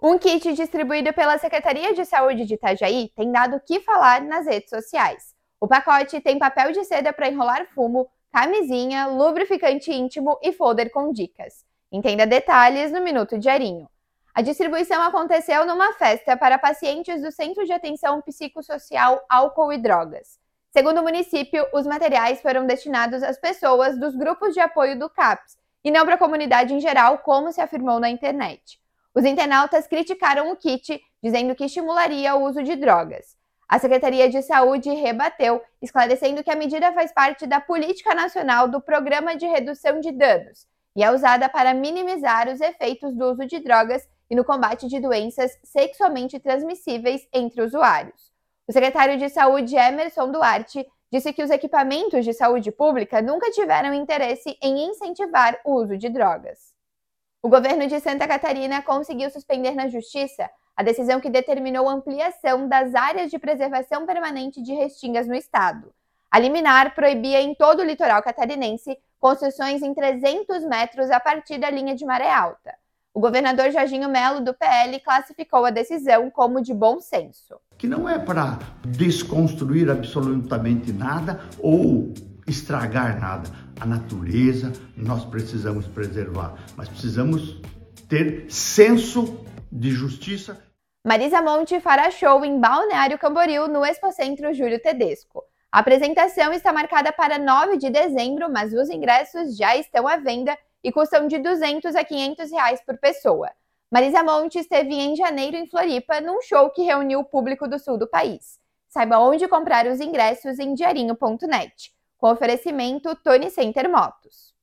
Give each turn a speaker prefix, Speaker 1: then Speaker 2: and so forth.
Speaker 1: Um kit distribuído pela Secretaria de Saúde de Itajaí tem dado o que falar nas redes sociais. O pacote tem papel de seda para enrolar fumo, camisinha, lubrificante íntimo e folder com dicas. Entenda detalhes no Minuto Diarinho. A distribuição aconteceu numa festa para pacientes do Centro de Atenção Psicossocial Álcool e Drogas. Segundo o município, os materiais foram destinados às pessoas dos grupos de apoio do CAPS e não para a comunidade em geral, como se afirmou na internet. Os internautas criticaram o kit, dizendo que estimularia o uso de drogas. A Secretaria de Saúde rebateu, esclarecendo que a medida faz parte da política nacional do Programa de Redução de Danos e é usada para minimizar os efeitos do uso de drogas e no combate de doenças sexualmente transmissíveis entre usuários. O secretário de Saúde, Emerson Duarte, disse que os equipamentos de saúde pública nunca tiveram interesse em incentivar o uso de drogas. O governo de Santa Catarina conseguiu suspender na justiça a decisão que determinou ampliação das áreas de preservação permanente de restingas no estado. A liminar proibia em todo o litoral catarinense construções em 300 metros a partir da linha de maré alta. O governador Jorginho Melo, do PL, classificou a decisão como de bom senso.
Speaker 2: Que não é para desconstruir absolutamente nada ou estragar nada. A natureza nós precisamos preservar, mas precisamos ter senso de justiça.
Speaker 1: Marisa Monte fará show em Balneário Camboriú no Expocentro Júlio Tedesco. A apresentação está marcada para 9 de dezembro, mas os ingressos já estão à venda e custam de 200 a 500 reais por pessoa. Marisa Monte esteve em janeiro em Floripa num show que reuniu o público do sul do país. Saiba onde comprar os ingressos em diarinho.net com oferecimento Tony Center Motos.